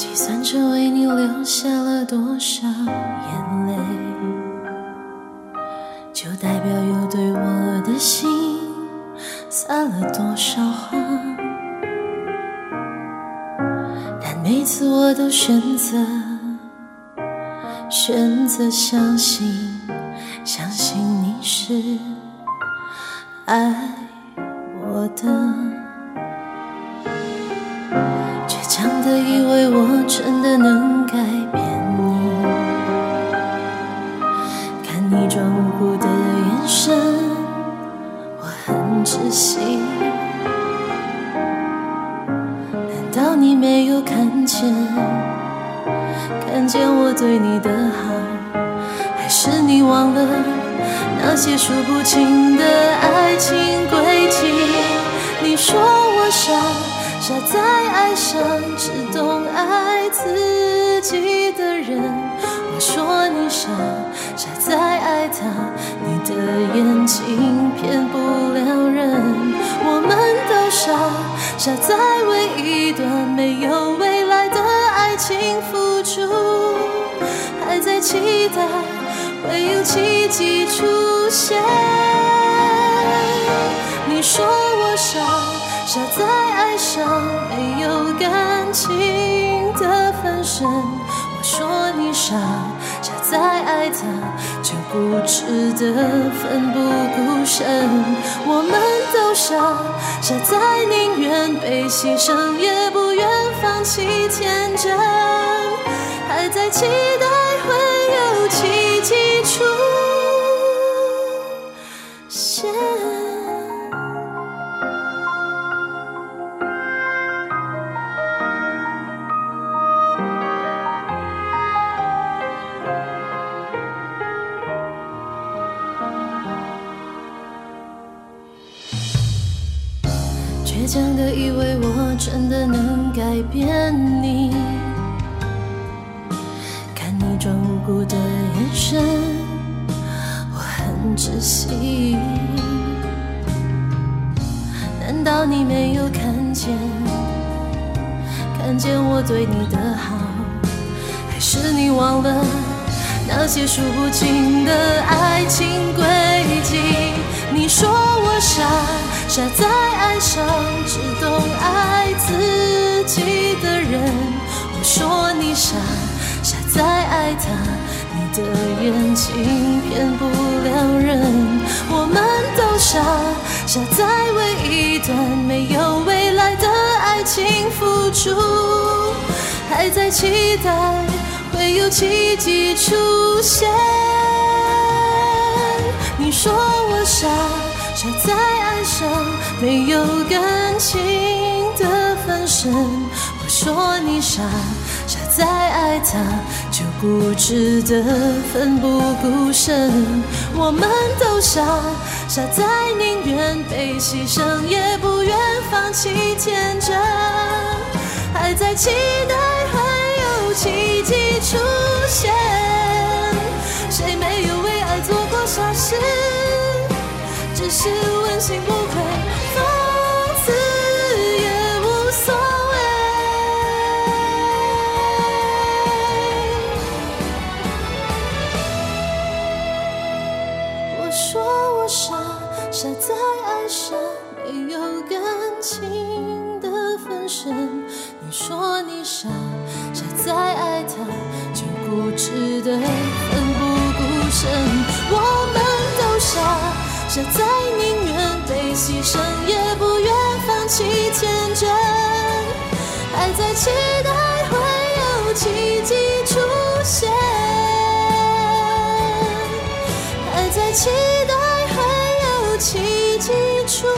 计算着为你流下了多少眼泪，就代表有对我的心撒了多少谎。但每次我都选择选择相信，相信你是爱我的。的能改变你，看你装无辜的眼神，我很窒息。难道你没有看见，看见我对你的好？还是你忘了那些数不清的爱情轨迹？你说我傻。傻在爱上只自己的人，我说你傻，傻在爱他，你的眼睛骗不了人。我们都傻，傻在为一段没有未来的爱情付出，还在期待会有奇迹出现。你说我傻。傻在爱上没有感情我说你傻，傻在爱他就固执的奋不顾身。我们都傻，傻在宁愿被牺牲也不愿放弃天真，还在期待倔强的以为我真的能改变你，看你装无辜的眼神，我很窒息。难道你没有看见，看见我对你的好？还是你忘了那些数不清的爱情轨迹？你说我傻。傻在爱上只懂爱自己的人，我说你傻，傻在爱他，你的眼睛骗不了人。我们都傻，傻在为一段没有未来的爱情付出，还在期待会有奇迹出现。你说我傻。傻在爱上没有感情的分身，我说你傻，傻在爱他就不值得奋不顾身。我们都傻，傻在宁愿被牺牲也不愿放弃天真，还在期待会有奇迹出现。谁没有为爱做过傻事？是问心无愧，从此也无所谓。我说我傻，傻在爱上没有感情的分身。你说你傻，傻在爱他就固执的奋不顾身。我们傻。傻在宁愿被牺牲，也不愿放弃天真，还在期待会有奇迹出现，还在期待会有奇迹出。